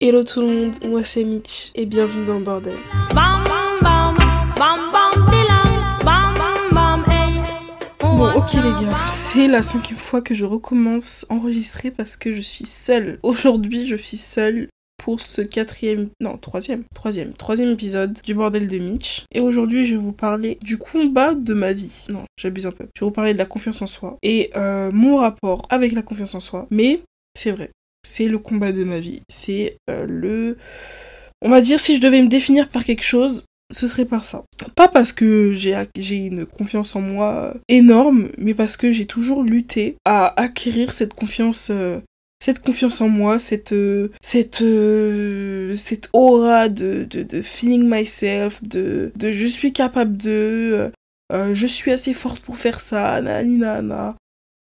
Hello tout le monde, moi c'est Mitch et bienvenue dans Bordel. Bon ok les gars, c'est la cinquième fois que je recommence enregistrer parce que je suis seule. Aujourd'hui je suis seule pour ce quatrième, non troisième, troisième, troisième épisode du bordel de Mitch. Et aujourd'hui je vais vous parler du combat de ma vie. Non, j'abuse un peu. Je vais vous parler de la confiance en soi et euh, mon rapport avec la confiance en soi. Mais c'est vrai, c'est le combat de ma vie. C'est euh, le... On va dire si je devais me définir par quelque chose, ce serait par ça. Pas parce que j'ai une confiance en moi énorme, mais parce que j'ai toujours lutté à acquérir cette confiance euh, cette confiance en moi, cette euh, aura de, feeling myself, de, je suis capable de je suis assez forte pour faire ça, nana.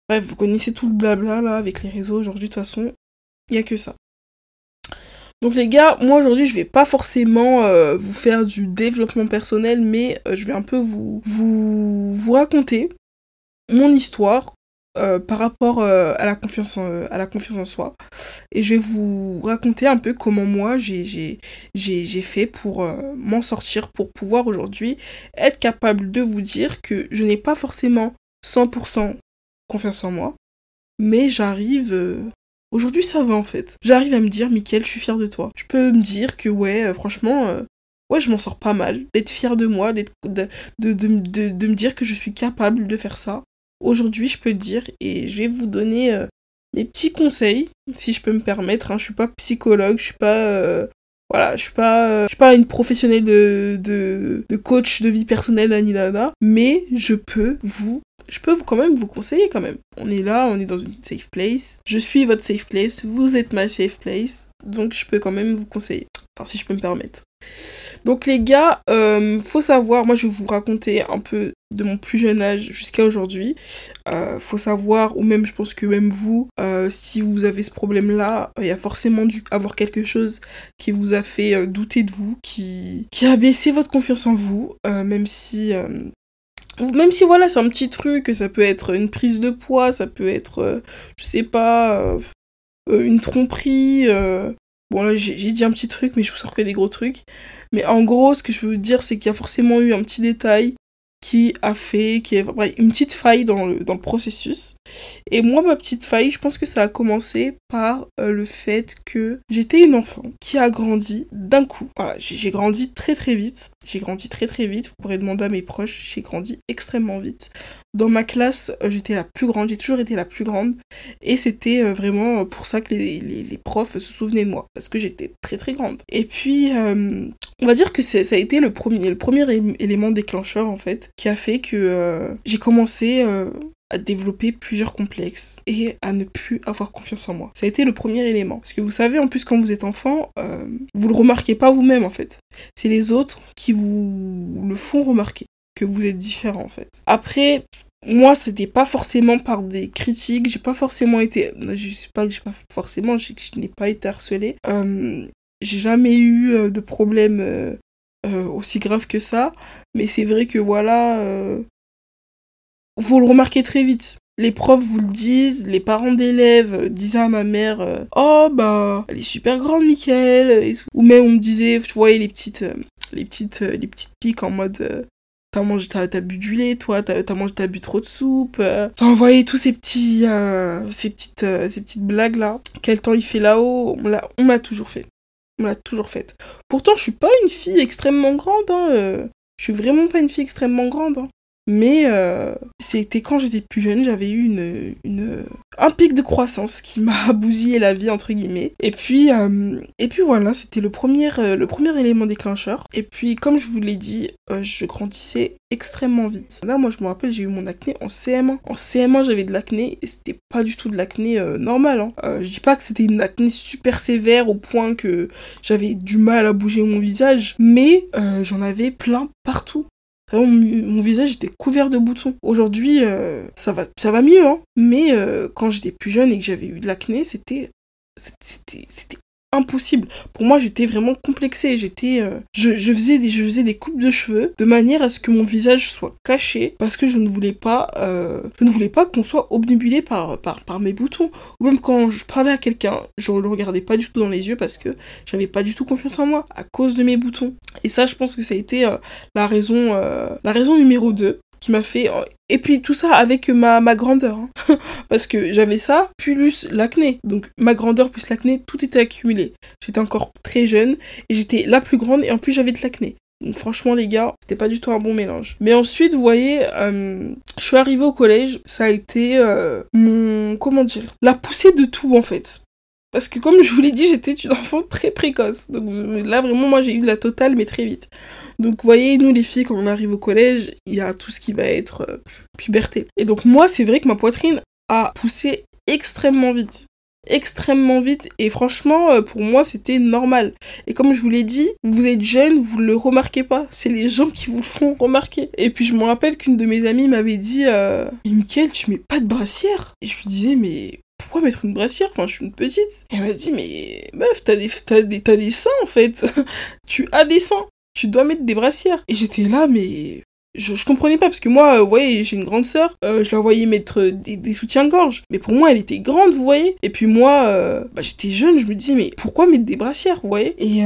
Bref, vous connaissez tout le blabla là avec les réseaux aujourd'hui de toute façon. Il n'y a que ça. Donc les gars, moi aujourd'hui je vais pas forcément euh, vous faire du développement personnel, mais euh, je vais un peu vous, vous, vous raconter mon histoire euh, par rapport à, la confiance en, à la confiance en soi. Et je vais vous raconter un peu comment moi j'ai fait pour m'en sortir, pour pouvoir aujourd'hui être capable de vous dire que je n'ai pas forcément 100% confiance en moi, mais j'arrive Aujourd'hui, ça va en fait. J'arrive à me dire, Mickaël, je suis fière de toi. Je peux me dire que, ouais, euh, franchement, euh, ouais, je m'en sors pas mal. D'être fière de moi, d'être, de, de, de, me dire que je suis capable de faire ça. Aujourd'hui, je peux le dire et je vais vous donner euh, mes petits conseils, si je peux me permettre. Hein. Je suis pas psychologue, je suis pas. voilà, je suis pas, suis pas une professionnelle de, de, coach de vie personnelle, Nana, mais je peux vous je peux quand même vous conseiller quand même. On est là, on est dans une safe place. Je suis votre safe place, vous êtes ma safe place. Donc je peux quand même vous conseiller. Enfin, si je peux me permettre. Donc les gars, euh, faut savoir, moi je vais vous raconter un peu de mon plus jeune âge jusqu'à aujourd'hui. Euh, faut savoir, ou même je pense que même vous, euh, si vous avez ce problème-là, il y a forcément dû avoir quelque chose qui vous a fait douter de vous, qui, qui a baissé votre confiance en vous, même si même si voilà, c'est un petit truc, ça peut être une prise de poids, ça peut être, euh, je sais pas, euh, euh, une tromperie. Bon là j'ai dit un petit truc, mais je vous sors que des gros trucs. Mais en gros, ce que je peux vous dire, c'est qu'il y a forcément eu un petit détail qui a fait, qui est une petite faille dans le, dans le processus. Et moi, ma petite faille, je pense que ça a commencé par euh, le fait que j'étais une enfant qui a grandi d'un coup. Voilà, j'ai grandi très très vite. J'ai grandi très très vite. Vous pourrez demander à mes proches, j'ai grandi extrêmement vite. Dans ma classe, euh, j'étais la plus grande, j'ai toujours été la plus grande. Et c'était euh, vraiment pour ça que les, profs se souvenaient de moi, parce que j'étais très très grande. Et puis, on va dire que ça a été le premier, le premier élément déclencheur en fait, qui a fait que j'ai commencé à développer plusieurs complexes et à ne plus avoir confiance en moi. Ça a été le premier élément. Parce que vous savez, en plus, quand vous êtes enfant, euh, vous le remarquez pas vous-même, en fait. C'est les autres qui vous le font remarquer, que vous êtes différent, en fait. Après, moi, c'était pas forcément par des critiques, j'ai pas forcément été... Je sais pas que j'ai pas forcément, je, je n'ai pas été harcelée. Euh, j'ai jamais eu euh, de problème euh, aussi grave que ça, mais c'est vrai que voilà vous le remarquez très vite. Les profs vous le disent, les parents d'élèves disaient à ma mère Oh bah, elle est super grande, Mickaël. Ou même on me disait, tu voyais les petites, les petites, les petites piques en mode T'as mangé, t'as, bu du lait, toi, t'as, as mangé, t'as bu trop de soupe. Enfin, vous voyez tous ces petits, ces petites, ces petites blagues là. Quel temps il fait là-haut On l'a, toujours fait. On l'a toujours fait. Pourtant, je suis pas une fille extrêmement grande. Hein. Je suis vraiment pas une fille extrêmement grande. Hein. Mais euh, c'était quand j'étais plus jeune, j'avais eu un pic de croissance qui m'a bousillé la vie, entre guillemets. Et puis, euh, et puis voilà, c'était le premier, euh, le premier élément déclencheur. Et puis, comme je vous l'ai dit, je grandissais extrêmement vite. Là, moi, je me rappelle, j'ai eu mon acné en CM1. En CM1, j'avais de l'acné et c'était pas du tout de l'acné normal. Hein. je dis pas que c'était une acné super sévère au point que j'avais du mal à bouger mon visage, mais j'en avais plein partout. Vraiment, mon visage était couvert de boutons. Aujourd'hui, euh, ça, va, ça va mieux, hein. Mais euh, quand j'étais plus jeune et que j'avais eu de l'acné, c'était c'était impossible. Pour moi, j'étais vraiment complexée. J'étais, euh, je, faisais des, je faisais des coupes de cheveux de manière à ce que mon visage soit caché parce que je ne voulais pas, euh, je ne voulais pas qu'on soit obnubilé par, mes boutons. Ou même quand je parlais à quelqu'un, je le regardais pas du tout dans les yeux parce que j'avais pas du tout confiance en moi à cause de mes boutons. Et ça, je pense que ça a été euh, la raison, la raison numéro 2 qui m'a fait et puis tout ça avec ma, ma grandeur. Hein. Parce que j'avais ça, plus l'acné. Donc ma grandeur plus l'acné, tout était accumulé. J'étais encore très jeune et j'étais la plus grande et en plus j'avais de l'acné. Donc franchement les gars, c'était pas du tout un bon mélange. Mais ensuite, vous voyez, euh, je suis arrivée au collège, ça a été euh, mon... comment dire La poussée de tout en fait. Parce que comme je vous l'ai dit, j'étais une enfant très précoce. Donc là, vraiment, moi, j'ai eu de la totale, mais très vite. Donc, vous voyez, nous, les filles, quand on arrive au collège, il y a tout ce qui va être euh, puberté. Et donc, moi, c'est vrai que ma poitrine a poussé extrêmement vite. Extrêmement vite. Et franchement, euh, pour moi, c'était normal. Et comme je vous l'ai dit, vous êtes jeune, vous ne le remarquez pas. C'est les gens qui vous font remarquer. Et puis, je me rappelle qu'une de mes amies m'avait dit euh, Mickaël, tu mets pas de brassière? Et je lui disais Mais pourquoi mettre une brassière? Enfin, je suis une petite. Et elle m'a dit, mais meuf, t'as des, t'as des, t'as des seins en fait. tu as des seins. Tu dois mettre des brassières. Et j'étais là, mais je, je, comprenais pas parce que moi, euh, vous voyez, j'ai une grande sœur, euh, je la voyais mettre euh, des, soutiens-gorge. Mais pour moi, elle était grande, vous voyez. Et puis moi, bah, j'étais jeune, je me disais, mais pourquoi mettre des brassières, vous voyez? Et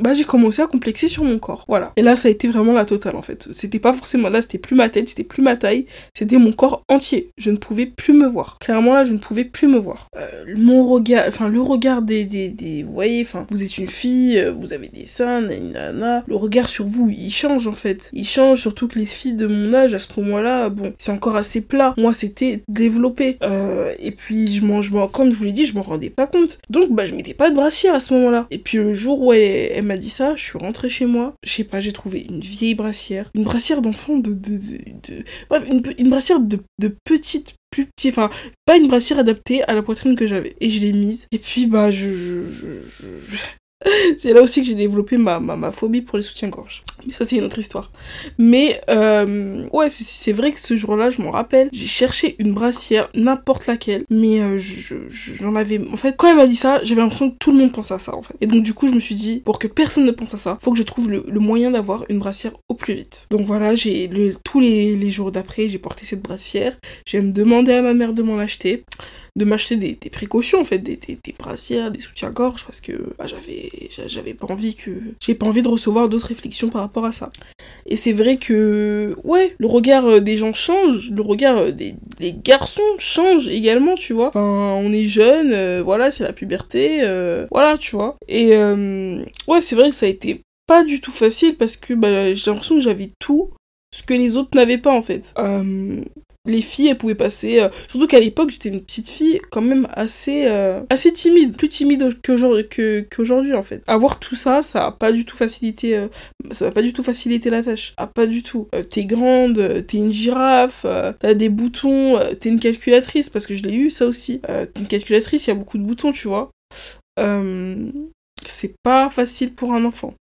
bah, j'ai commencé à complexer sur mon corps. Voilà. Et là, ça a été vraiment la totale, en fait. C'était pas forcément là, c'était plus ma tête, c'était plus ma taille, c'était mon corps entier. Je ne pouvais plus me voir. Clairement, là, je ne pouvais plus me voir. mon regard, enfin, le regard des, des, des, vous voyez, enfin, vous êtes une fille, vous avez des seins, nana. Le regard sur vous, il change, en fait. Il change, surtout les filles de mon âge à ce moment-là, bon, c'est encore assez plat. Moi, c'était développé. Euh, et puis, je mange, comme je vous l'ai dit, je m'en rendais pas compte. Donc, bah, je mettais pas de brassière à ce moment-là. Et puis, le jour où elle, m'a dit ça, je suis rentrée chez moi. Je sais pas, j'ai trouvé une vieille brassière. Une brassière d'enfant de, de, de, Bref, une, brassière de, de petite plus petit, enfin pas une brassière adaptée à la poitrine que j'avais. Et je l'ai mise. Et puis bah je, je, je, c'est là aussi que j'ai développé ma, ma, phobie pour les soutiens-gorge. Mais ça, c'est une autre histoire. Mais, euh, ouais, c'est vrai que ce jour-là, je m'en rappelle, j'ai cherché une brassière, n'importe laquelle, mais euh, j'en avais... En fait, quand elle m'a dit ça, j'avais l'impression que tout le monde pensait à ça, en fait. Et donc, du coup, je me suis dit, pour que personne ne pense à ça, faut que je trouve le, moyen d'avoir une brassière au plus vite. Donc voilà, j'ai tous les, les jours d'après, j'ai porté cette brassière. J'ai me demandé à ma mère de m'en acheter de m'acheter des, précautions en fait, des, brassières, des soutiens-gorge parce que bah, j'avais j'avais pas envie que j'ai pas envie de recevoir d'autres réflexions par rapport à ça. Et c'est vrai que ouais, le regard euh, des gens change, le regard euh, des, garçons change également, tu vois. Enfin, on est jeune, euh, voilà, c'est la puberté, voilà, tu vois. Et ouais, c'est vrai que ça a été pas du tout facile parce que bah, j'ai l'impression que j'avais tout ce que les autres n'avaient pas en fait les filles elles pouvaient passer euh, surtout qu'à l'époque j'étais une petite fille quand même assez euh, assez timide plus timide qu'aujourd'hui en fait. Avoir tout ça ça a pas du tout facilité euh, ça va pas du tout faciliter la tâche. Ah pas du tout. T'es grande t'es une girafe t'as des boutons t'es une calculatrice parce que je l'ai eu ça aussi. T'es une calculatrice il y a beaucoup de boutons tu vois. C'est pas facile pour un enfant.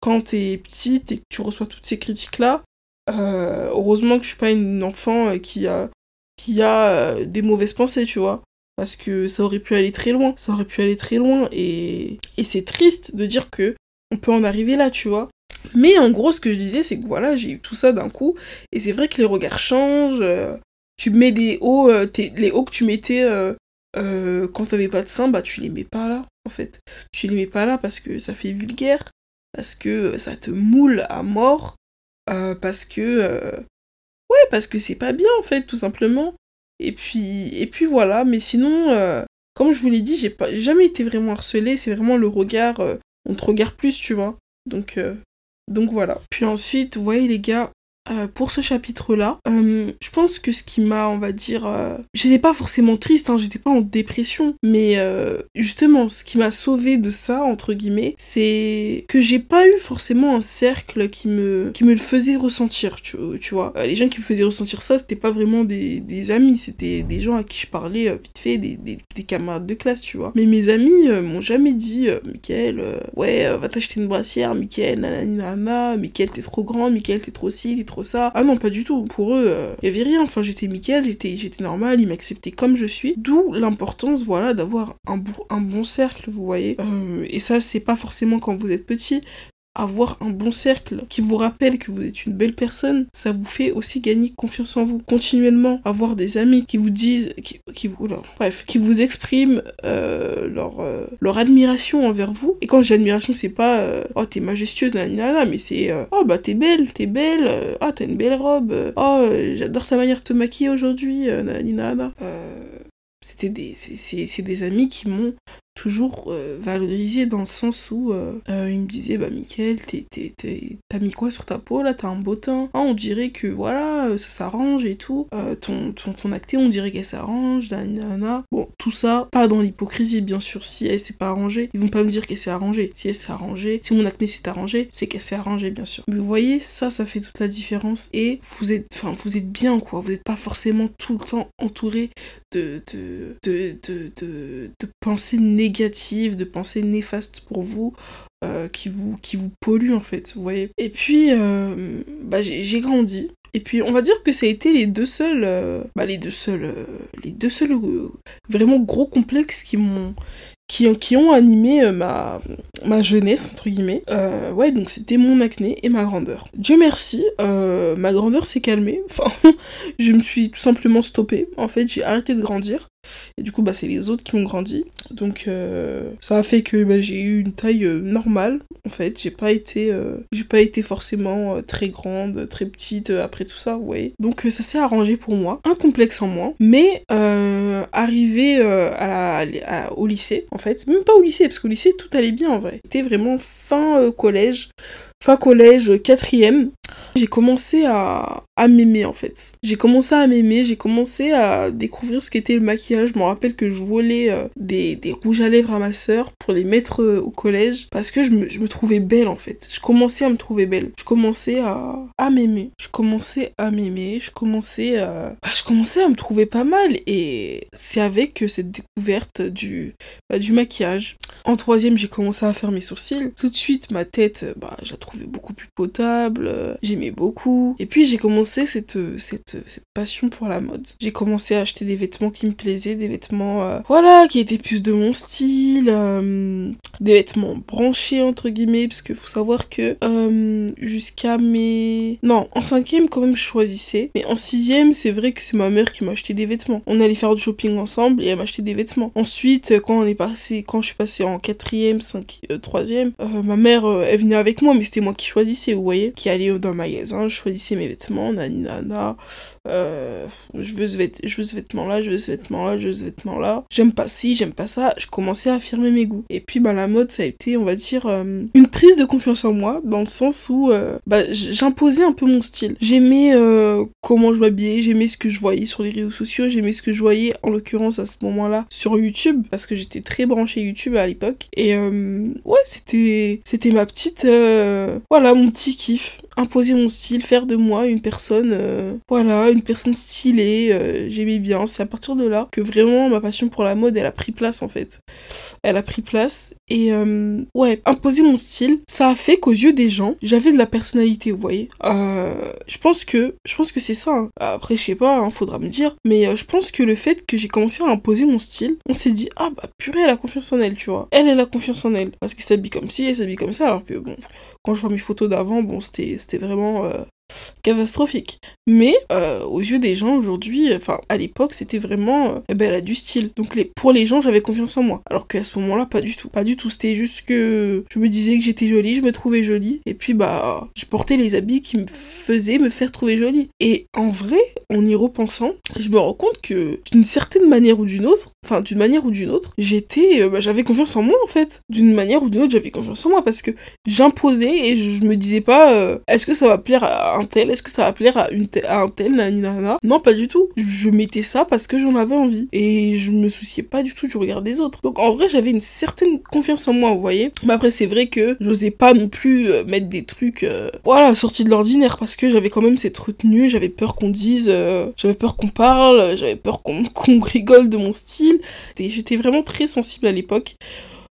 Quand t'es petite et que tu reçois toutes ces critiques là euh, heureusement que je suis pas une enfant euh, qui a, qui a euh, des mauvaises pensées, tu vois. Parce que ça aurait pu aller très loin. Ça aurait pu aller très loin. Et, et c'est triste de dire que on peut en arriver là, tu vois. Mais en gros, ce que je disais, c'est que voilà, j'ai eu tout ça d'un coup. Et c'est vrai que les regards changent. tu mets des hauts, les hauts que tu mettais quand t'avais pas de sein, bah tu les mets pas là, en fait. Tu les mets pas là parce que ça fait vulgaire. Parce que ça te moule à mort. Euh, parce que euh, ouais parce que c'est pas bien en fait tout simplement. Et puis et puis voilà mais sinon euh, comme je vous l'ai dit j'ai jamais été vraiment harcelée c'est vraiment le regard on te regarde plus tu vois. Donc donc voilà. Puis ensuite vous voyez les gars euh, pour ce chapitre-là. Euh, je pense que ce qui m'a, on va dire, euh, j'étais pas forcément triste, hein, j'étais pas en dépression, mais justement, ce qui m'a sauvé de ça entre guillemets, c'est que j'ai pas eu forcément un cercle qui me qui me le faisait ressentir, tu, tu vois. les gens qui me faisaient ressentir ça, c'était pas vraiment des, amis, c'était des gens à qui je parlais vite fait, des, des, des, camarades de classe, tu vois. Mais mes amis m'ont jamais dit, Michael, ouais, va t'acheter une brassière, Michael, nanani, nana, Michael, t'es trop grand, Michael, t'es trop ci, t'es trop ça. Ah non, pas du tout. Pour eux, il y avait rien. Enfin, j'étais Mickaël, j'étais, j'étais normal, ils m'acceptaient comme je suis. D'où l'importance, voilà, d'avoir un, un bon cercle, vous voyez. et ça, c'est pas forcément quand vous êtes petit avoir un bon cercle qui vous rappelle que vous êtes une belle personne, ça vous fait aussi gagner confiance en vous. Continuellement, avoir des amis qui vous disent, qui, vous, bref, qui vous expriment euh, leur, euh, leur admiration envers vous. Et quand j'ai admiration, c'est pas euh, oh t'es majestueuse, nanana, mais c'est oh bah t'es belle, t'es belle, ah t'as une belle robe, oh j'adore ta manière de te maquiller aujourd'hui, nanana. C'était des, c'est des amis qui m'ont toujours euh, valorisé dans le sens où euh, euh, me disait bah Mickaël t'as mis quoi sur ta peau là? T'as un beau teint. Ah, on dirait que voilà ça s'arrange et tout. Ton, ton, ton on dirait qu'elle s'arrange bon tout ça pas dans l'hypocrisie bien sûr. Si elle s'est pas arrangée ils vont pas me dire qu'elle s'est arrangée. Si elle s'est arrangée si mon acné s'est arrangé c'est qu'elle s'est arrangée bien sûr. Mais vous voyez ça ça fait toute la différence. Et vous êtes vous êtes bien quoi. Vous n'êtes pas forcément tout le temps entouré de pensées négatives, de pensées néfastes pour vous, euh, qui, vous, qui polluent en fait, vous voyez. Et puis, euh, bah, j'ai grandi. Et puis, on va dire que ça a été les deux seuls, euh, bah, les deux seuls, les deux seuls vraiment gros complexes qui m'ont, qui, qui, ont animé ma, ma jeunesse, entre guillemets. ouais, donc c'était mon acné et ma grandeur. Dieu merci, ma grandeur s'est calmée. Enfin, je me suis tout simplement stoppée. En fait, j'ai arrêté de grandir. Et du coup, bah, c'est les autres qui ont grandi. Donc, euh, ça a fait que bah, j'ai eu une taille euh, normale, en fait. J'ai pas été, euh, forcément très grande, très petite après tout ça, ouais. Donc, ça s'est arrangé pour moi. Un complexe en moins. Mais, arrivé au lycée, en fait, même pas au lycée, parce qu'au lycée, tout allait bien en vrai. C'était vraiment fin collège fin collège, quatrième, j'ai commencé à, à m'aimer en fait. J'ai commencé à m'aimer, j'ai commencé à découvrir ce qu'était le maquillage. Je me rappelle que je volais euh, des, des, rouges à lèvres à ma sœur pour les mettre euh, au collège parce que je me, je me, trouvais belle en fait. Je commençais à me trouver belle. Je commençais à, à m'aimer. Je commençais à m'aimer. Je commençais à... Bah, je commençais à me trouver pas mal et c'est avec cette découverte du, bah, du maquillage. En troisième, j'ai commencé à faire mes sourcils. Tout de suite, ma tête, bah, je la beaucoup plus potable, euh, j'aimais beaucoup. Et puis j'ai commencé cette, cette, cette, passion pour la mode. J'ai commencé à acheter des vêtements qui me plaisaient, des vêtements, euh, voilà, qui étaient plus de mon style, euh, des vêtements branchés entre guillemets, parce qu'il faut savoir que jusqu'à mes... Non, en cinquième quand même je choisissais, mais en sixième c'est vrai que c'est ma mère qui m'a acheté des vêtements. On allait faire du shopping ensemble et elle m'a acheté des vêtements. Ensuite, quand on est passé, quand je suis passée en quatrième, cinquième, troisième, ma mère, elle venait avec moi, mais c'était moi qui choisissais, vous voyez, qui allait dans le magasin, je choisissais mes vêtements, nana, euh, je veux ce, vêtement-là, je veux ce vêtement-là, je veux ce vêtement-là, j'aime pas ci, j'aime pas ça, je commençais à affirmer mes goûts. Et puis, bah, la mode, ça a été, on va dire, euh, une prise de confiance en moi, dans le sens où, euh, bah, j'imposais un peu mon style. J'aimais comment je m'habillais, j'aimais ce que je voyais sur les réseaux sociaux, j'aimais ce que je voyais, en l'occurrence, à ce moment-là, sur YouTube, parce que j'étais très branchée YouTube à l'époque. Et, ouais, c'était, c'était ma petite, voilà, mon petit kiff. Imposer mon style, faire de moi une personne, euh, voilà, une personne stylée. Euh, j'aimais bien. C'est à partir de là que vraiment ma passion pour la mode, elle a pris place en fait. Elle a pris place. Et euh, ouais, imposer mon style, ça a fait qu'aux yeux des gens, j'avais de la personnalité, vous voyez. je pense que, je pense que c'est ça. Hein. Après, je sais pas, hein, faudra me dire. Mais je pense que le fait que j'ai commencé à imposer mon style, on s'est dit, ah bah purée, elle a confiance en elle, tu vois. Elle, elle a confiance en elle. Parce qu'elle s'habille comme ci, elle s'habille comme ça, alors que bon, quand je vois mes photos d'avant, bon, c'était vraiment euh, catastrophique. Mais euh, aux yeux des gens aujourd'hui, enfin à l'époque, c'était vraiment, euh, eh ben, elle a du style. Donc les, pour les gens, j'avais confiance en moi. Alors qu'à ce moment-là, pas du tout. Pas du tout. C'était juste que je me disais que j'étais jolie, je me trouvais jolie. Et puis bah, je portais les habits qui me faisaient me faire trouver jolie. Et en vrai, en y repensant, je me rends compte que d'une certaine manière ou d'une autre, enfin d'une manière ou d'une autre, j'étais, euh, bah, j'avais confiance en moi en fait. D'une manière ou d'une autre, j'avais confiance en moi parce que j'imposais et je me disais pas, est-ce que ça va plaire à est-ce que ça va plaire à, un tel, nana? Non, pas du tout. Je mettais ça parce que j'en avais envie. Et je me souciais pas du tout du regard des autres. Donc en vrai, j'avais une certaine confiance en moi, vous voyez. Mais après, c'est vrai que j'osais pas non plus euh, mettre des trucs, euh, voilà, sortis de l'ordinaire parce que j'avais quand même cette retenue, j'avais peur qu'on dise, euh, j'avais peur qu'on parle, j'avais peur qu'on rigole de mon style. J'étais vraiment très sensible à l'époque.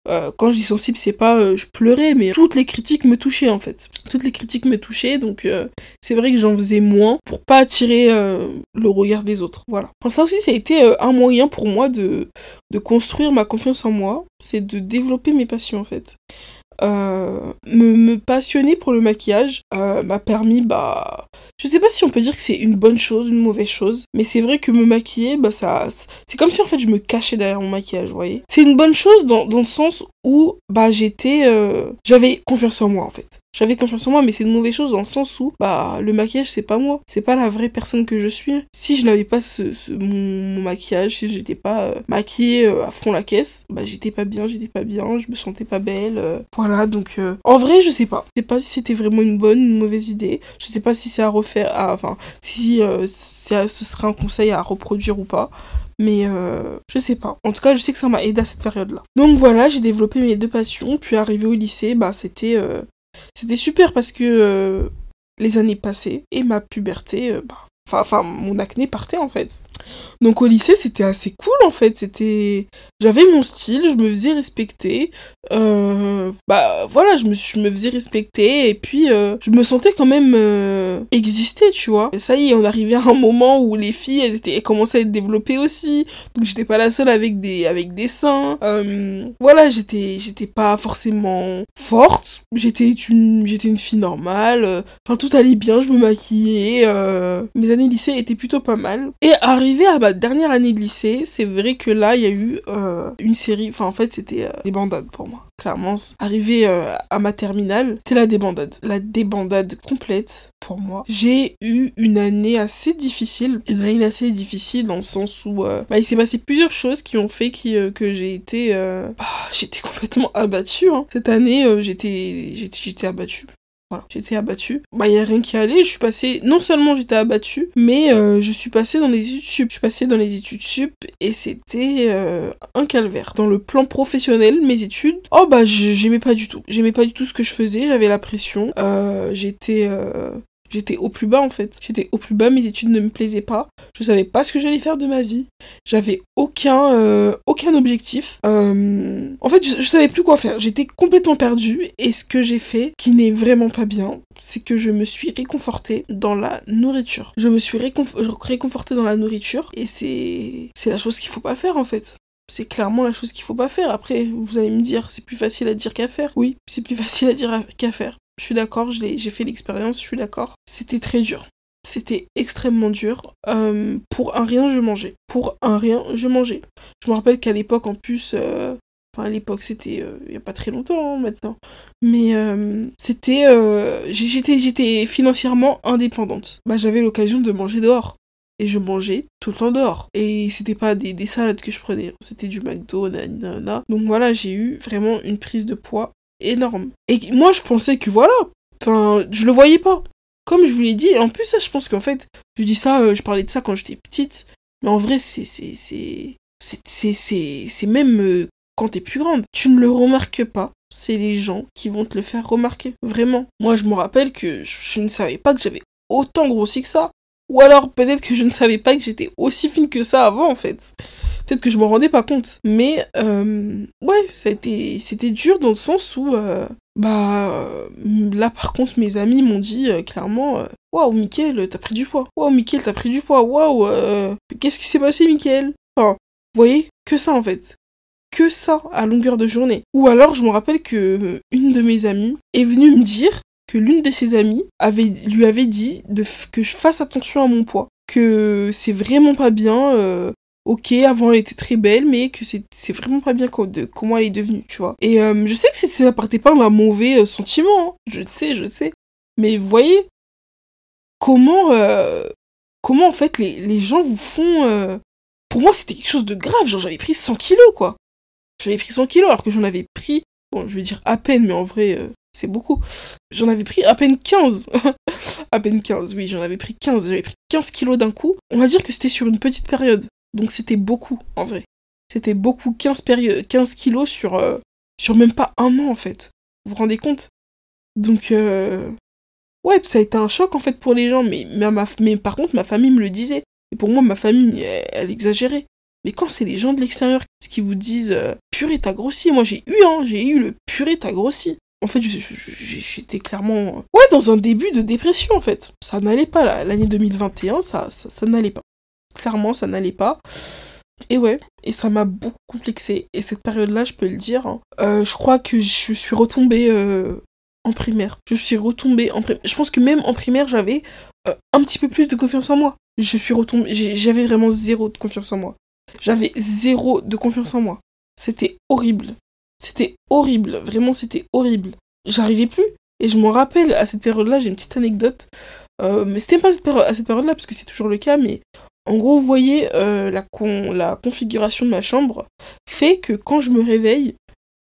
Euh, quand je dis sensible, c'est pas euh, je pleurais, mais toutes les critiques me touchaient en fait. Toutes les critiques me touchaient, donc euh, c'est vrai que j'en faisais moins pour pas attirer le regard des autres. Voilà. Ça aussi, ça a été un moyen pour moi de, de construire ma confiance en moi, c'est de développer mes passions en fait. Euh, me, passionner pour le maquillage euh, m'a permis, bah, je sais pas si on peut dire que c'est une bonne chose, une mauvaise chose, mais c'est vrai que me maquiller, bah, ça, c'est comme si en fait je me cachais derrière mon maquillage, vous voyez. C'est une bonne chose dans, dans le sens où, bah, j'étais, euh, j'avais confiance en moi en fait. J'avais confiance en moi, mais c'est une mauvaise chose dans le sens où, bah, le maquillage, c'est pas moi. C'est pas la vraie personne que je suis. Si je n'avais pas ce, ce mon, maquillage, si j'étais pas euh, maquillée euh, à fond la caisse, bah, j'étais pas bien, j'étais pas bien, je me sentais pas belle. Euh. voilà, donc, en vrai, je sais pas. Je sais pas si c'était vraiment une bonne ou une mauvaise idée. Je sais pas si c'est à refaire, enfin, si ce serait un conseil à reproduire ou pas. Mais je sais pas. En tout cas, je sais que ça m'a aidé à cette période-là. Donc voilà, j'ai développé mes deux passions. Puis arrivé au lycée, bah c'était c'était super parce que euh, les années passaient et ma puberté, euh, bah, enfin mon acné partait en fait. Donc au lycée c'était assez cool en fait, c'était j'avais mon style, je me faisais respecter, euh, bah voilà je me, je me faisais respecter et puis euh, je me sentais quand même euh, exister tu vois. Et ça y est on arrivait à un moment où les filles elles, étaient, elles commençaient à être développées aussi, donc j'étais pas la seule avec des avec des seins. Euh, voilà j'étais j'étais pas forcément forte, j'étais une j'étais une fille normale, enfin tout allait bien, je me maquillais, mes années lycée étaient plutôt pas mal. Et arrivé à ma dernière année de lycée, c'est vrai que là, il y a eu euh, une série, enfin en fait c'était euh, des bandades pour moi. Clairement, arrivé euh, à ma terminale, c'était la débandade. La débandade complète pour moi. J'ai eu une année assez difficile. Une année assez difficile dans le sens où bah, il s'est passé plusieurs choses qui ont fait que j'ai été... Bah, j'étais complètement abattue. Hein. Cette année, j'étais j'étais abattue. J'étais abattue. Bah, y a rien qui allait. Je suis passée, non seulement j'étais abattue, mais euh, je suis passée dans les études sup. Je suis passée dans les études sup et c'était euh, un calvaire. Dans le plan professionnel, mes études, oh bah, j'aimais pas du tout. J'aimais pas du tout ce que je faisais. J'avais la pression. Euh, j'étais J'étais au plus bas en fait. J'étais au plus bas, mes études ne me plaisaient pas. Je savais pas ce que j'allais faire de ma vie. J'avais aucun, euh, aucun objectif. Euh, en fait, je, savais plus quoi faire. J'étais complètement perdue. Et ce que j'ai fait, qui n'est vraiment pas bien, c'est que je me suis réconfortée dans la nourriture. Je me suis réconfortée dans la nourriture. Et c'est, c'est la chose qu'il faut pas faire en fait. C'est clairement la chose qu'il faut pas faire. Après, vous allez me dire, c'est plus facile à dire qu'à faire. Oui, c'est plus facile à dire qu'à faire. Je suis d'accord, j'ai fait l'expérience, je suis d'accord. C'était très dur. C'était extrêmement dur. Euh, pour un rien, je mangeais. Pour un rien, je mangeais. Je me rappelle qu'à l'époque, en plus, euh, enfin à l'époque, c'était euh, il y a pas très longtemps hein, maintenant, mais c'était, j'étais, j'étais financièrement indépendante. Bah j'avais l'occasion de manger dehors. Et je mangeais tout le temps dehors. Et c'était pas des, des salades que je prenais, c'était du McDo, nanana. Donc voilà, j'ai eu vraiment une prise de poids énorme. Et moi, je pensais que voilà, enfin, je le voyais pas. Comme je vous l'ai dit, en plus, ça, je pense qu'en fait, je dis ça, euh, je parlais de ça quand j'étais petite, mais en vrai, c'est, c'est même euh, quand t'es plus grande. Tu ne le remarques pas. C'est les gens qui vont te le faire remarquer. Vraiment. Moi, je me rappelle que je ne savais pas que j'avais autant grossi que ça. Ou alors peut-être que je ne savais pas que j'étais aussi fine que ça avant en fait. Peut-être que je m'en rendais pas compte. Mais euh, ouais, ça c'était dur dans le sens où euh, bah euh, là par contre mes amis m'ont dit clairement waouh Mickaël t'as pris du poids. Waouh Mickaël t'as pris du poids. Waouh qu'est-ce qui s'est passé Mickaël? Enfin, vous voyez que ça en fait que ça à longueur de journée. Ou alors je me rappelle que une de mes amies est venue me dire l'une de ses amies lui avait dit que je fasse attention à mon poids, que c'est vraiment pas bien. Euh, ok, avant elle était très belle, mais que c'est vraiment pas bien de, comment elle est devenue, tu vois. Et euh, je sais que ça partait pas d'un mauvais euh, sentiment, hein. je sais, je sais. Mais vous voyez, comment, comment en fait les, les gens vous font... Pour moi, c'était quelque chose de grave, genre j'avais pris 100 kilos, quoi. J'avais pris 100 kilos alors que j'en avais pris, bon, je vais dire à peine, mais en vrai, c'est beaucoup. J'en avais pris à peine 15. à peine 15, oui, j'en avais pris 15. J'avais pris 15 kilos d'un coup. On va dire que c'était sur une petite période. Donc c'était beaucoup, en vrai. C'était beaucoup, 15, 15 kilos sur, euh, sur même pas un an, en fait. Vous vous rendez compte? Donc, euh... ouais, ça a été un choc, en fait, pour les gens. Mais, mais, par contre, ma famille me le disait. Et pour moi, ma famille, elle exagérait. Mais quand c'est les gens de l'extérieur qui vous disent euh, purée, t'as grossi, moi j'ai eu, hein, j'ai eu le purée, t'as grossi. En fait, j'étais clairement ouais dans un début de dépression en fait. Ça n'allait pas l'année 2021, ça, ça, n'allait pas. Clairement, ça n'allait pas. Et ouais, et ça m'a beaucoup complexé. Et cette période-là, je peux le dire, hein, euh, je crois que je suis retombée euh, en primaire. Je suis retombée en primaire. Je pense que même en primaire, j'avais euh, un petit peu plus de confiance en moi. Je suis retombée, j'avais vraiment zéro de confiance en moi. J'avais zéro de confiance en moi. C'était horrible. C'était horrible. Vraiment, c'était horrible. J'arrivais plus. Et je me rappelle, à cette période-là, j'ai une petite anecdote. mais c'était pas à cette période-là, parce que c'est toujours le cas, mais en gros, vous voyez, euh, la, configuration de ma chambre fait que quand je me réveille,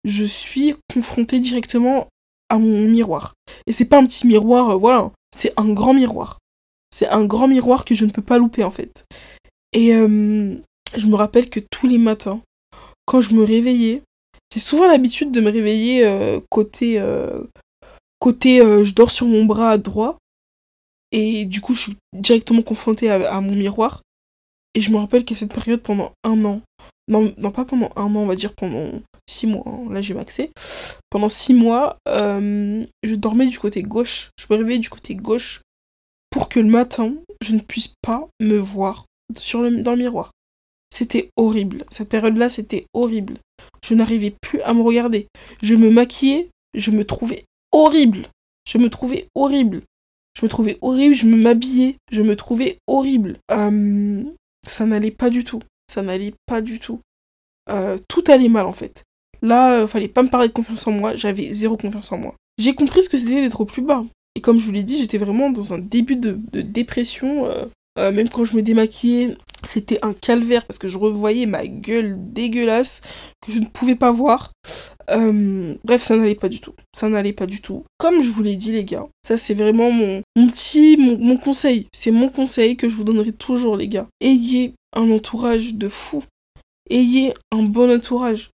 je suis confrontée directement à mon miroir. Et c'est pas un petit miroir, euh, voilà, c'est un grand miroir. C'est un grand miroir que je ne peux pas louper en fait. Et euh, je me rappelle que tous les matins, quand je me réveillais, j'ai souvent l'habitude de me réveiller côté, côté je dors sur mon bras droit. Et du coup, je suis directement confrontée à mon miroir. Et je me rappelle qu'à cette période, pendant un an, non, pas pendant un an, on va dire pendant six mois, hein, là j'ai maxé, pendant six mois, euh, je dormais du côté gauche, je me réveillais du côté gauche pour que le matin, je ne puisse pas me voir dans le miroir. C'était horrible. Cette période-là, c'était horrible. Je n'arrivais plus à me regarder. Je me maquillais, je me trouvais horrible. Je me trouvais horrible. Je me trouvais horrible, je me m'habillais, je me trouvais horrible. Euh, ça n'allait pas du tout. Ça n'allait pas du tout. Euh, tout allait mal en fait. Là, euh, fallait pas me parler de confiance en moi, j'avais zéro confiance en moi. J'ai compris ce que c'était d'être au plus bas. Et comme je vous l'ai dit, j'étais vraiment dans un début de, dépression. Euh, même quand je me démaquillais, c'était un calvaire parce que je revoyais ma gueule dégueulasse que je ne pouvais pas voir. bref, ça n'allait pas du tout. Ça n'allait pas du tout. Comme je vous l'ai dit, les gars, ça c'est vraiment mon, mon petit, mon, conseil. C'est mon conseil que je vous donnerai toujours, les gars. Ayez un entourage de fou. Ayez un bon entourage.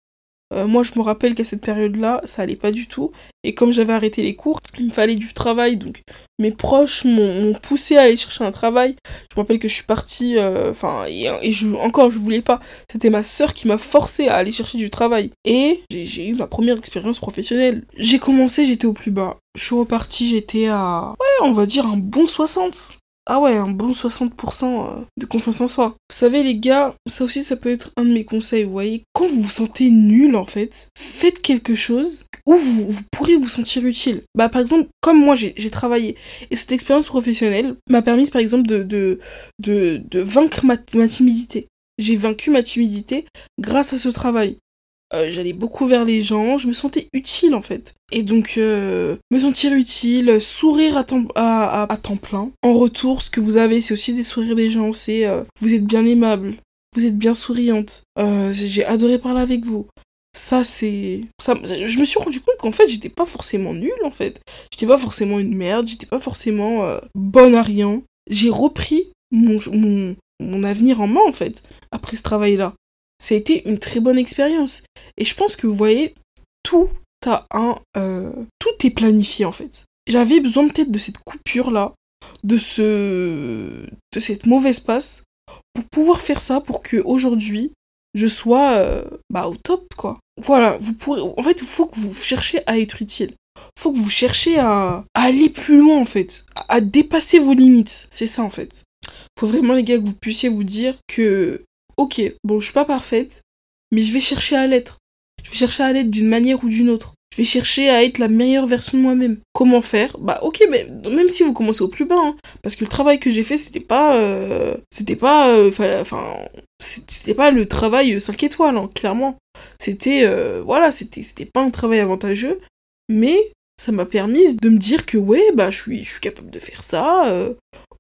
Euh, moi, je me rappelle qu'à cette période-là, ça allait pas du tout. Et comme j'avais arrêté les cours, il me fallait du travail. Donc, mes proches m'ont poussé à aller chercher un travail. Je me rappelle que je suis partie. Euh, enfin, et, je, encore, je voulais pas. C'était ma soeur qui m'a forcé à aller chercher du travail. Et j'ai eu ma première expérience professionnelle. J'ai commencé, j'étais au plus bas. Je suis repartie, j'étais à. Ouais, on va dire un bon 60 ah ouais, un bon 60% euh, de confiance en soi. Vous savez les gars, ça aussi ça peut être un de mes conseils, vous voyez. Quand vous vous sentez nul en fait, faites quelque chose où vous, pourrez vous sentir utile. Bah par exemple, comme moi j'ai travaillé, et cette expérience professionnelle m'a permis par exemple de, vaincre ma timidité. J'ai vaincu ma timidité grâce à ce travail. Euh, j'allais beaucoup vers les gens, je me sentais utile en fait. Et donc, euh, me sentir utile, sourire à temps, à, temps plein. En retour, ce que vous avez, c'est aussi des sourires des gens, c'est euh, vous êtes bien aimable, vous êtes bien souriante, j'ai adoré parler avec vous. Ça, c'est. Ça, je me suis rendu compte qu'en fait, j'étais pas forcément nulle en fait. J'étais pas forcément une merde, j'étais pas forcément bonne à rien. J'ai repris mon, mon, mon avenir en main en fait, après ce travail-là ça a été une très bonne expérience. Et je pense que vous voyez, tout a un. Euh, tout est planifié en fait. J'avais besoin peut-être de cette coupure-là, de ce. de cette mauvaise passe, pour pouvoir faire ça, pour que aujourd'hui je sois euh, bah, au top quoi. Voilà, vous pourrez. En fait, il faut que vous cherchiez à être utile. Faut que vous cherchiez à, aller plus loin en fait, à, à dépasser vos limites. C'est ça en fait. Faut vraiment les gars que vous puissiez vous dire que ok, bon, je suis pas parfaite, mais je vais chercher à l'être. Je vais chercher à l'être d'une manière ou d'une autre. Je vais chercher à être la meilleure version de moi-même. Comment faire? Bah ok, mais même si vous commencez au plus bas, hein, parce que le travail que j'ai fait, c'était pas, euh, c'était pas, euh, enfin, c'était pas le travail 5 étoiles, hein, clairement. C'était, euh, voilà, c'était, c'était pas un travail avantageux, mais ça m'a permis de me dire que ouais, bah je suis, je suis capable de faire ça.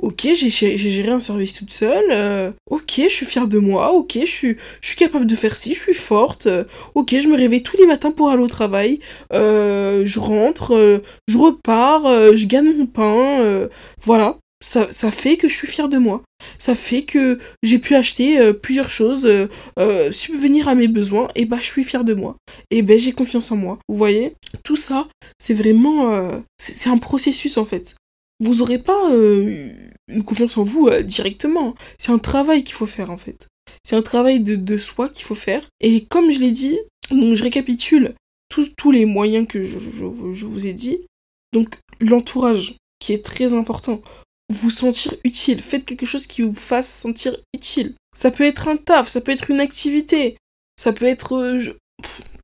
Euh, ok, j'ai géré un service toute seule. Euh, ok, je suis fière de moi. Ok, je suis, je suis capable de faire ci, je suis forte. Euh, ok, je me réveille tous les matins pour aller au travail. je rentre, je repars, je gagne mon pain. voilà ça, ça, fait que je suis fière de moi. Ça fait que j'ai pu acheter euh, plusieurs choses, euh, euh, subvenir à mes besoins, et bah je suis fière de moi. Et ben j'ai confiance en moi. Vous voyez? Tout ça, c'est vraiment... c'est un processus en fait. Vous aurez pas une confiance en vous directement. C'est un travail qu'il faut faire en fait. C'est un travail de, de soi qu'il faut faire. Et comme je l'ai dit, donc je récapitule tous, tous les moyens que je, je, vous ai dit. Donc l'entourage, qui est très important. Vous sentir utile. Faites quelque chose qui vous fasse sentir utile. Ça peut être un taf, ça peut être une activité, ça peut être... euh,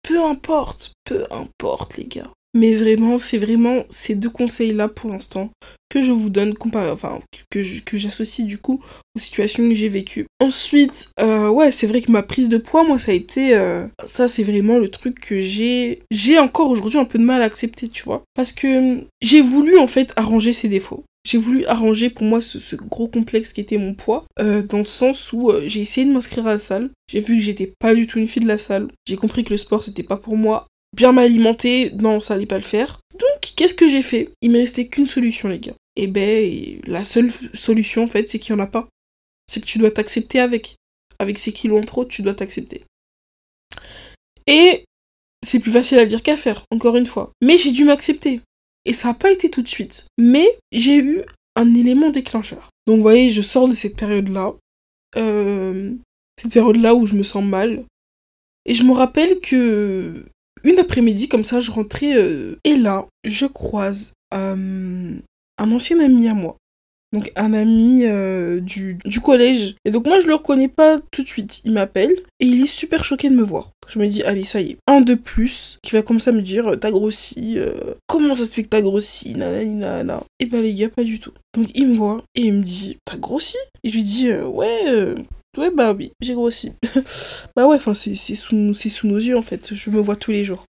Peu importe, peu importe les gars. Mais vraiment, c'est vraiment ces deux conseils-là pour l'instant que je vous donne, enfin, que j'associe du coup aux situations que j'ai vécues. Ensuite, euh, ouais, c'est vrai que ma prise de poids, moi, ça a été... euh, ça, c'est vraiment le truc que j'ai... J'ai encore aujourd'hui un peu de mal à accepter, tu vois. Parce que j'ai voulu, en fait, arranger ses défauts. J'ai voulu arranger pour moi ce, ce gros complexe qui était mon poids, euh, dans le sens où euh, j'ai essayé de m'inscrire à la salle. J'ai vu que j'étais pas du tout une fille de la salle. J'ai compris que le sport c'était pas pour moi. Bien m'alimenter, non, ça allait pas le faire. Donc, qu'est-ce que j'ai fait? Il me restait qu'une solution, les gars. Et ben, et la seule solution en fait, c'est qu'il y en a pas. C'est que tu dois t'accepter avec. Avec ces kilos en trop, tu dois t'accepter. Et c'est plus facile à dire qu'à faire, encore une fois. Mais j'ai dû m'accepter. Et ça n'a pas été tout de suite. Mais j'ai eu un élément déclencheur. Donc vous voyez, je sors de cette période-là. Euh, cette période-là où je me sens mal. Et je me rappelle que une après-midi, comme ça, je rentrais. euh, et là, je croise euh, un ancien ami à moi. Donc un ami euh, du, collège. Et donc moi je le reconnais pas tout de suite. Il m'appelle et il est super choqué de me voir. Je me dis, allez, ça y est. Un de plus qui va commencer à me dire, t'as grossi. comment ça se fait que t'as grossi nanana? Et bah les gars, pas du tout. Donc il me voit et il me dit, t'as grossi? Et je lui dis, ouais, euh, ouais, bah oui, j'ai grossi. bah ouais, c'est sous, nos yeux en fait. Je me vois tous les jours.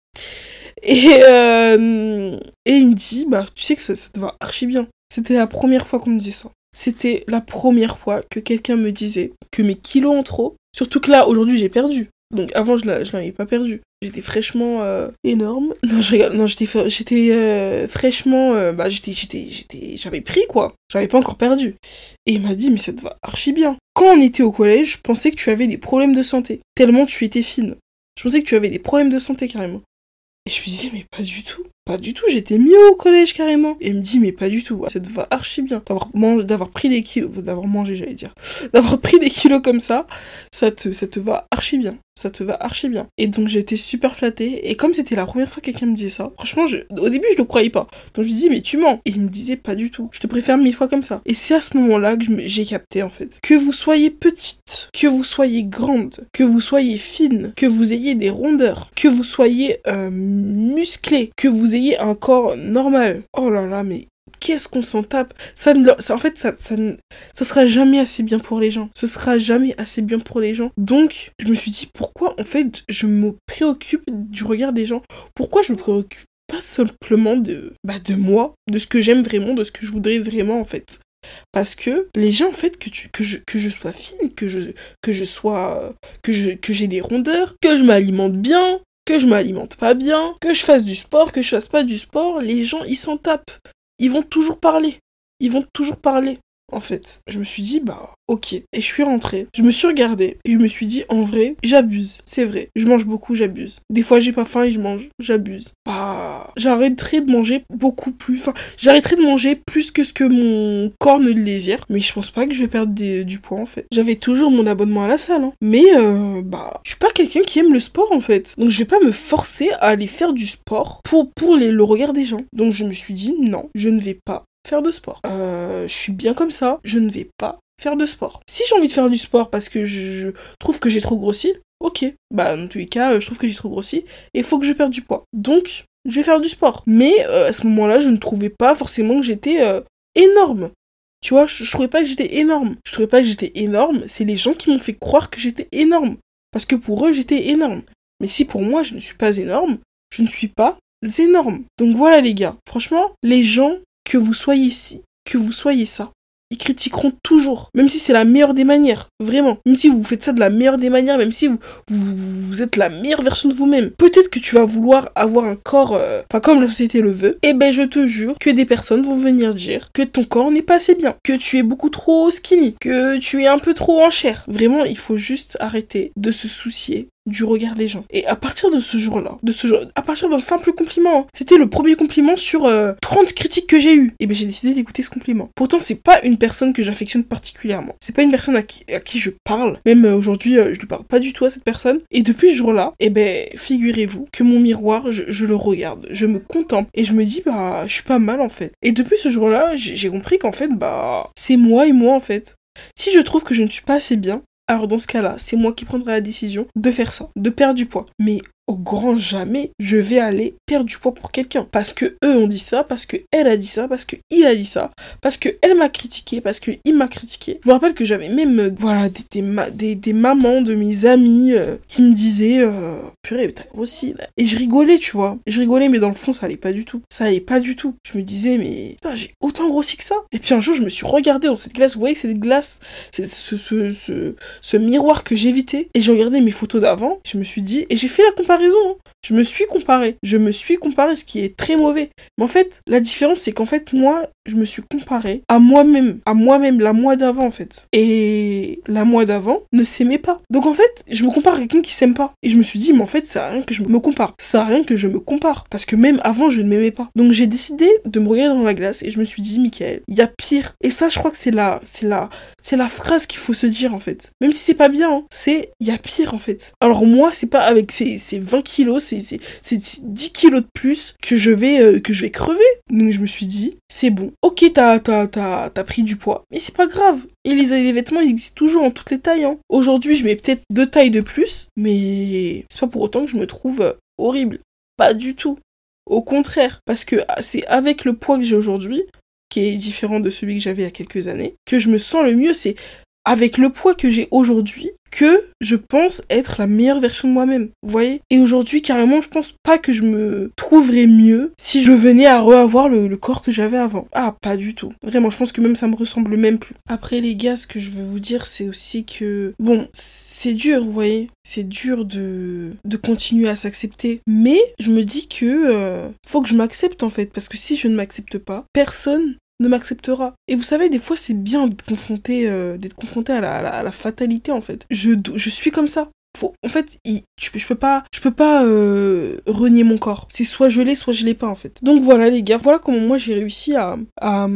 Et, euh, et il me dit, bah tu sais que ça, ça te va archi bien. C'était la première fois qu'on me disait ça. C'était la première fois que quelqu'un me disait que mes kilos en trop, surtout que là, aujourd'hui, j'ai perdu. Donc avant, je je l'avais pas perdu. J'étais fraîchement euh, énorme. Non, j'étais euh, fraîchement... euh, bah, j'étais... j'étais j'étais J'avais pris, quoi. J'avais pas encore perdu. Et il m'a dit, mais ça te va archi bien. Quand on était au collège, je pensais que tu avais des problèmes de santé. Tellement tu étais fine. Je pensais que tu avais des problèmes de santé, carrément. Et je me disais, mais pas du tout. Pas du tout, j'étais mieux au collège carrément. Et il me dit, mais pas du tout, ça te va archi bien. D'avoir d'avoir pris des kilos, d'avoir mangé, j'allais dire. D'avoir pris des kilos comme ça, ça te, ça te va archi bien. Ça te va archi bien. Et donc j'étais super flattée. Et comme c'était la première fois que quelqu'un me disait ça, franchement, au début, je le croyais pas. Donc je lui dis, mais tu mens. Et il me disait, pas du tout. Je te préfère mille fois comme ça. Et c'est à ce moment-là que j'ai capté, en fait. Que vous soyez petite, que vous soyez grande, que vous soyez fine, que vous ayez des rondeurs, que vous soyez euh, musclé, que vous ayez un corps normal. Oh là là, mais qu'est-ce qu'on s'en tape? Ça, En fait, ça, ça, ne- ça sera jamais assez bien pour les gens. Ce sera jamais assez bien pour les gens. Donc, je me suis dit, pourquoi, en fait, je me préoccupe du regard des gens? Pourquoi je me préoccupe pas simplement de, bah, de moi, de ce que j'aime vraiment, de ce que je voudrais vraiment, en fait? Parce que les gens, en fait, que, je, sois fine, que je, que je sois. que je- que j'ai des rondeurs, que je m'alimente bien, que je m'alimente pas bien, que je fasse du sport, que je fasse pas du sport, les gens, ils s'en tapent. Ils vont toujours parler. Ils vont toujours parler. En fait, je me suis dit, bah, ok. Et je suis rentrée. Je me suis regardée. Et je me suis dit, en vrai, j'abuse. C'est vrai. Je mange beaucoup, j'abuse. Des fois, j'ai pas faim et je mange. J'abuse. Bah, j'arrêterai de manger beaucoup plus. Enfin, j'arrêterai de manger plus que ce que mon corps ne le désire. Mais je pense pas que je vais perdre du poids, en fait. J'avais toujours mon abonnement à la salle, hein. Mais, euh, bah, je suis pas quelqu'un qui aime le sport, en fait. Donc, je vais pas me forcer à aller faire du sport pour, pour le regard des gens. Donc, je me suis dit, non, je ne vais pas faire de sport. Euh, je suis bien comme ça, je ne vais pas faire de sport. Si j'ai envie de faire du sport parce que je, trouve que j'ai trop grossi, ok. Bah, dans tous les cas, euh, je trouve que j'ai trop grossi et il faut que je perde du poids. Donc, je vais faire du sport. Mais euh, à ce moment-là, je ne trouvais pas forcément que j'étais euh, énorme. Tu vois, je, je trouvais pas que j'étais énorme. Je trouvais pas que j'étais énorme. C'est les gens qui m'ont fait croire que j'étais énorme. Parce que pour eux, j'étais énorme. Mais si pour moi, je ne suis pas énorme, je ne suis pas énorme. Donc voilà les gars. Franchement, les gens, que vous soyez ci, que vous soyez ça, ils critiqueront toujours. Même si c'est la meilleure des manières. Vraiment. Même si vous faites ça de la meilleure des manières, même si vous, vous, êtes la meilleure version de vous-même. Peut-être que tu vas vouloir avoir un corps, euh, enfin comme la société le veut. Et ben je te jure que des personnes vont venir dire que ton corps n'est pas assez bien. Que tu es beaucoup trop skinny. Que tu es un peu trop en chair. Vraiment, il faut juste arrêter de se soucier du regard des gens. Et à partir de ce jour-là, de ce jour, à partir d'un simple compliment, hein, c'était le premier compliment sur 30 euh, critiques que j'ai eues. Et bien j'ai décidé d'écouter ce compliment. Pourtant c'est pas une personne que j'affectionne particulièrement. C'est pas une personne à qui, à qui je parle. Même euh, aujourd'hui, euh, je ne parle pas du tout à cette personne. Et depuis ce jour-là, et ben figurez-vous que mon miroir, je, je, le regarde, je me contemple et je me dis bah je suis pas mal en fait. Et depuis ce jour-là, j'ai compris qu'en fait bah c'est moi et moi en fait. Si je trouve que je ne suis pas assez bien, alors dans ce cas-là, c'est moi qui prendrai la décision de faire ça, de perdre du poids. Mais au grand jamais, je vais aller perdre du poids pour quelqu'un. Parce que eux ont dit ça, parce que elle a dit ça, parce que il a dit ça, parce que elle m'a critiqué, parce que il m'a critiqué. Je me rappelle que j'avais même, euh, voilà, des, des, mamans de mes amis euh, qui me disaient, euh, purée, t'as grossi. Et je rigolais, tu vois. Je rigolais, mais dans le fond, ça allait pas du tout. Ça allait pas du tout. Je me disais, mais j'ai autant grossi que ça. Et puis un jour, je me suis regardée dans cette glace. Vous voyez, cette glace, c'est ce, ce, ce, ce, miroir que j'évitais. Et j'ai regardé mes photos d'avant. Je me suis dit, et j'ai fait la comparaison raison. Hein. Je me suis comparé. Je me suis comparé, ce qui est très mauvais. Mais en fait, la différence, c'est qu'en fait, moi, je me suis comparé à moi-même. À moi-même, la mois d'avant, en fait. Et la mois d'avant ne s'aimait pas. Donc en fait, je me compare à quelqu'un qui s'aime pas. Et je me suis dit, mais en fait, ça a rien que je me compare. Ça a rien que je me compare. Parce que même avant, je ne m'aimais pas. Donc j'ai décidé de me regarder dans la glace et je me suis dit, Michael, il y a pire. Et ça, je crois que c'est la, c'est la, c'est la phrase qu'il faut se dire, en fait. Même si c'est pas bien, hein. c'est, il y a pire, en fait. Alors moi, c'est pas avec ces 20 kilos, c'est 10 kilos de plus que je vais, euh, que je vais crever. Donc je me suis dit, c'est bon. Ok, t'as as, pris du poids, mais c'est pas grave. Et les, vêtements, ils existent toujours en toutes les tailles. Hein. Aujourd'hui, je mets peut-être deux tailles de plus, mais c'est pas pour autant que je me trouve horrible. Pas du tout. Au contraire, parce que ah, c'est avec le poids que j'ai aujourd'hui, qui est différent de celui que j'avais il y a quelques années, que je me sens le mieux. C'est avec le poids que j'ai aujourd'hui que je pense être la meilleure version de moi-même. Vous voyez? Et aujourd'hui, carrément, je pense pas que je me trouverais mieux si je venais à reavoir le, le corps que j'avais avant. Ah, pas du tout. Vraiment, je pense que même ça me ressemble même plus. Après, les gars, ce que je veux vous dire, c'est aussi que, bon, c'est dur, vous voyez? C'est dur de, de continuer à s'accepter. Mais je me dis que euh, faut que je m'accepte en fait. Parce que si je ne m'accepte pas, personne ne m'acceptera. Et vous savez, des fois, c'est bien d'être confronté, euh, d'être confronté à la, fatalité, en fait. Je, je suis comme ça. Faut, en fait, je, je, peux pas, je peux pas euh, renier mon corps. C'est soit je l'ai, soit je l'ai pas, en fait. Donc voilà, les gars, voilà comment moi j'ai réussi à, à,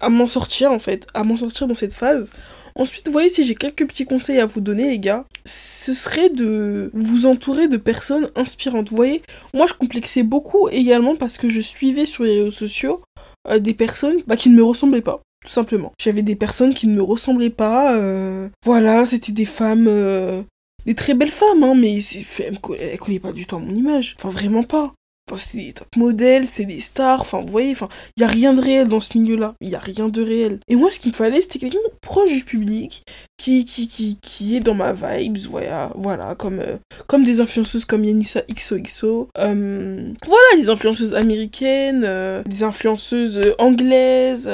à m'en sortir, en fait, à m'en sortir dans cette phase. Ensuite, vous voyez, si j'ai quelques petits conseils à vous donner, les gars, ce serait de vous entourer de personnes inspirantes. Vous voyez, moi je complexais beaucoup également parce que je suivais sur les réseaux sociaux euh, des personnes bah, qui ne me ressemblaient pas tout simplement. J'avais des personnes qui ne me ressemblaient pas. Euh, voilà, c'était des femmes, euh, des très belles femmes, hein, mais elles, ne collaient pas du tout à mon image. Enfin, vraiment pas. C'est des top modèles, c'est des stars, enfin, vous voyez, enfin, il y a rien de réel dans ce milieu-là. Il y a rien de réel. Et moi, ce qu'il me fallait, c'était quelqu'un proche du public, qui, qui, qui, qui est dans ma vibes, voilà, voilà, comme, euh, comme des influenceuses comme Yanissa XOXO, euh, voilà, des influenceuses américaines, euh, des influenceuses anglaises,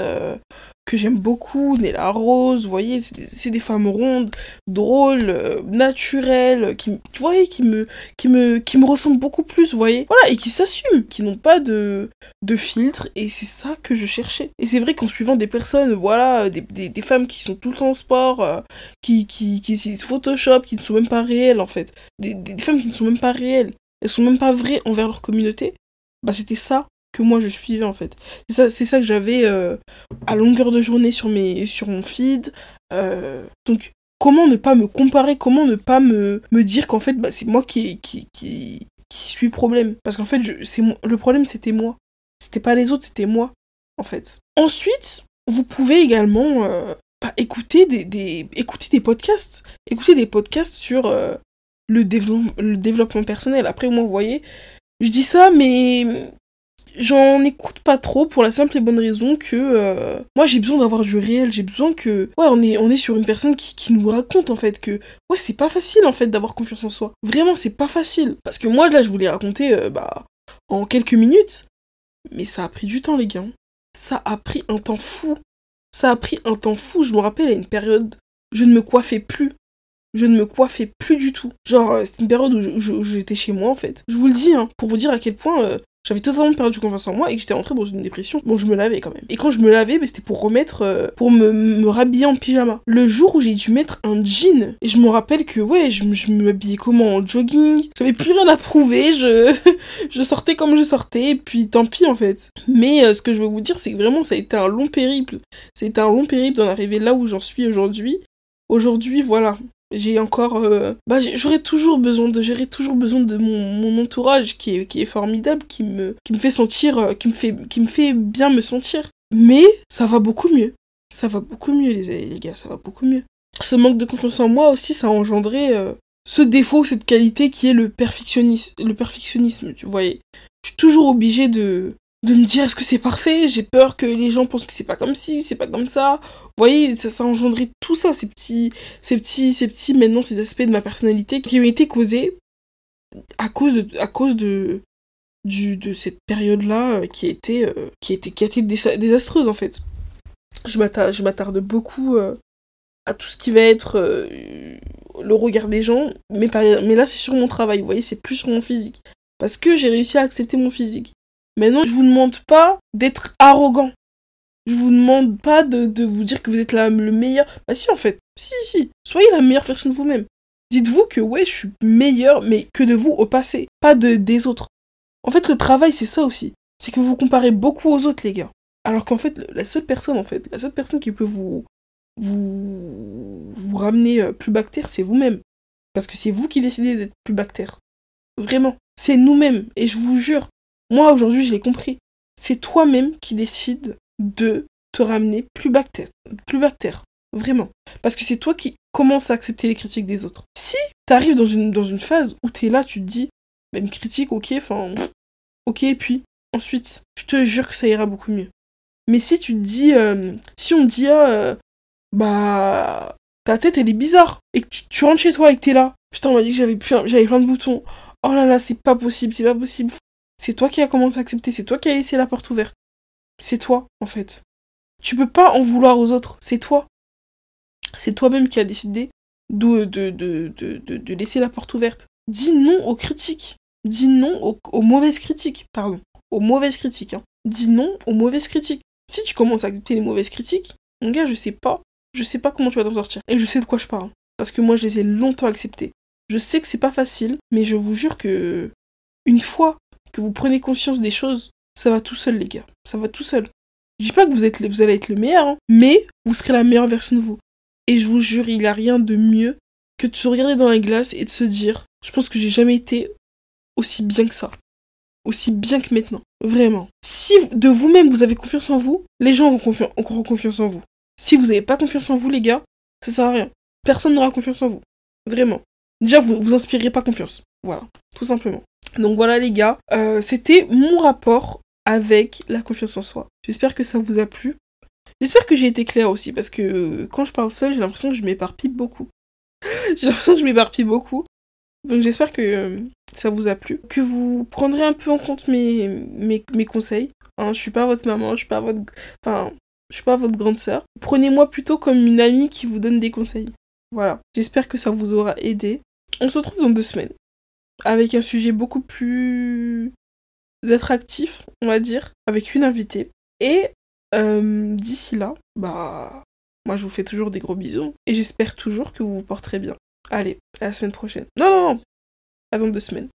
que j'aime beaucoup, Nella Rose, vous voyez, c'est des, femmes rondes, drôles, euh, naturelles, qui, tu vois, qui me, qui me, qui me ressemblent beaucoup plus, vous voyez, voilà, et qui s'assument, qui n'ont pas de, de filtre, et c'est ça que je cherchais. Et c'est vrai qu'en suivant des personnes, voilà, des, des, femmes qui sont tout le temps en sport, euh, qui, qui, qui, qui Photoshop, qui ne sont même pas réelles, en fait, des, des femmes qui ne sont même pas réelles, elles sont même pas vraies envers leur communauté, bah c'était ça que moi je suivais en fait. C'est ça, c'est ça que j'avais euh, à longueur de journée sur, mes, sur mon feed. Euh, donc comment ne pas me comparer, comment ne pas me, me dire qu'en fait bah, c'est moi qui, qui, qui, suis problème? Parce qu'en fait je, c'est, le problème c'était moi. C'était pas les autres, c'était moi en fait. Ensuite, vous pouvez également euh, bah, écouter, des, des, écouter des podcasts. Écouter des podcasts sur le, développement, le développement personnel. Après moi vous voyez, je dis ça mais j'en écoute pas trop pour la simple et bonne raison que euh, moi j'ai besoin d'avoir du réel, j'ai besoin que ouais on est on est sur une personne qui, qui nous raconte en fait que ouais c'est pas facile en fait d'avoir confiance en soi. Vraiment c'est pas facile parce que moi là je voulais raconter euh, bah en quelques minutes mais ça a pris du temps les gars. Ça a pris un temps fou. Ça a pris un temps fou, je me rappelle à une période je ne me coiffais plus. Je ne me coiffais plus du tout. Genre, euh, c'est une période où j'étais chez moi en fait. Je vous le dis, hein, pour vous dire à quel point j'avais totalement perdu confiance en moi et que j'étais entrée dans une dépression. Bon, je me lavais quand même. Et quand je me lavais, bah, c'était pour remettre, euh, pour me, me rhabiller en pyjama. Le jour où j'ai dû mettre un jean, et je me rappelle que, ouais, je, je me habillais comment? En jogging? J'avais plus rien à prouver, je, je sortais comme je sortais, et puis tant pis en fait. Mais euh, ce que je veux vous dire, c'est que vraiment, ça a été un long périple. Ça a été un long périple d'en arriver là où j'en suis aujourd'hui. Aujourd'hui, voilà, j'ai encore euh, bah j'aurais toujours besoin de j'aurais toujours besoin de mon, entourage qui est, qui est formidable qui me qui me fait sentir euh, qui me fait qui me fait bien me sentir. Mais ça va beaucoup mieux. Ça va beaucoup mieux les, les gars ça va beaucoup mieux. Ce manque de confiance en moi aussi ça a engendré euh, ce défaut cette qualité qui est le perfectionnisme le perfectionnisme tu vois je suis toujours obligée de de me dire est-ce que c'est parfait? J'ai peur que les gens pensent que c'est pas comme ci c'est pas comme ça voyez ça, ça a engendré tout ça ces petits ces petits ces petits maintenant ces aspects de ma personnalité qui ont été causés à cause de à cause de du de cette période là qui euh, qui été qui a été désastreuse en fait. Je m'attarde je m'attarde beaucoup euh, à tout ce qui va être euh, le regard des gens mais mais là c'est sur mon travail vous voyez c'est plus sur mon physique. Parce que j'ai réussi à accepter mon physique. Maintenant, je vous demande pas d'être arrogant. Je vous demande pas de, vous dire que vous êtes la, le meilleur. Bah si, en fait. Si, si. Soyez la meilleure version de vous-même. Dites-vous que ouais, je suis meilleur, mais que de vous au passé, pas de des autres. En fait, le travail, c'est ça aussi. C'est que vous comparez beaucoup aux autres, les gars. Alors qu'en fait, la seule personne, en fait, la seule personne qui peut vous vous, vous ramener euh, plus bactère, c'est vous-même. Parce que c'est vous qui décidez d'être plus bactère. Vraiment. C'est nous-mêmes. Et je vous jure, moi, aujourd'hui, je l'ai compris. C'est toi-même qui décides de te ramener plus bactère. Plus bactère. Vraiment. Parce que c'est toi qui commences à accepter les critiques des autres. Si t'arrives dans une, dans une phase où t'es là, tu te dis, bah, une critique, ok, enfin, ok, puis, ensuite, je te jure que ça ira beaucoup mieux. Mais si tu te dis, euh, si on te dit, ah, euh, bah, ta tête, elle est bizarre, et que tu, rentres chez toi et que t'es là, putain, on m'a dit que j'avais j'avais plein de boutons, oh là là, c'est pas possible, c'est pas possible, c'est toi qui as commencé à accepter, c'est toi qui as laissé la porte ouverte. C'est toi, en fait. Tu peux pas en vouloir aux autres, c'est toi. C'est toi-même qui as décidé de, laisser la porte ouverte. Dis non aux critiques. Dis non aux, mauvaises critiques, pardon. Aux mauvaises critiques. Hein. Dis non aux mauvaises critiques. Si tu commences à accepter les mauvaises critiques, mon gars, je sais pas. Je sais pas comment tu vas t'en sortir. Et je sais de quoi je parle. Parce que moi, je les ai longtemps acceptées. Je sais que c'est pas facile, mais je vous jure que une fois que vous prenez conscience des choses, ça va tout seul, les gars. Ça va tout seul. Je dis pas que vous, êtes, vous allez être le meilleur, hein, mais vous serez la meilleure version de vous. Et je vous jure, il n'y a rien de mieux que de se regarder dans la glace et de se dire Je pense que j'ai jamais été aussi bien que ça. Aussi bien que maintenant. Vraiment. Si de vous-même vous avez confiance en vous, les gens auront, confiance en vous. Si vous n'avez pas confiance en vous, les gars, ça sert à rien. Personne n'aura confiance en vous. Vraiment. Déjà, vous vous inspirerez pas confiance. Voilà. Tout simplement. Donc voilà les gars, euh, c'était mon rapport avec la confiance en soi. J'espère que ça vous a plu. J'espère que j'ai été claire aussi parce que quand je parle seule, j'ai l'impression que je m'éparpille beaucoup. j'ai l'impression que je m'éparpille beaucoup. Donc j'espère que euh, ça vous a plu. Que vous prendrez un peu en compte mes, mes, conseils. Hein, je suis pas votre maman, je suis pas votre... Enfin, je suis pas votre grande sœur. Prenez-moi plutôt comme une amie qui vous donne des conseils. Voilà. J'espère que ça vous aura aidé. On se retrouve dans deux semaines avec un sujet beaucoup plus attractif, on va dire, avec une invitée. Et euh, d'ici là, bah, moi je vous fais toujours des gros bisous et j'espère toujours que vous vous porterez bien. Allez, à la semaine prochaine. Non, non, non, avant deux semaines.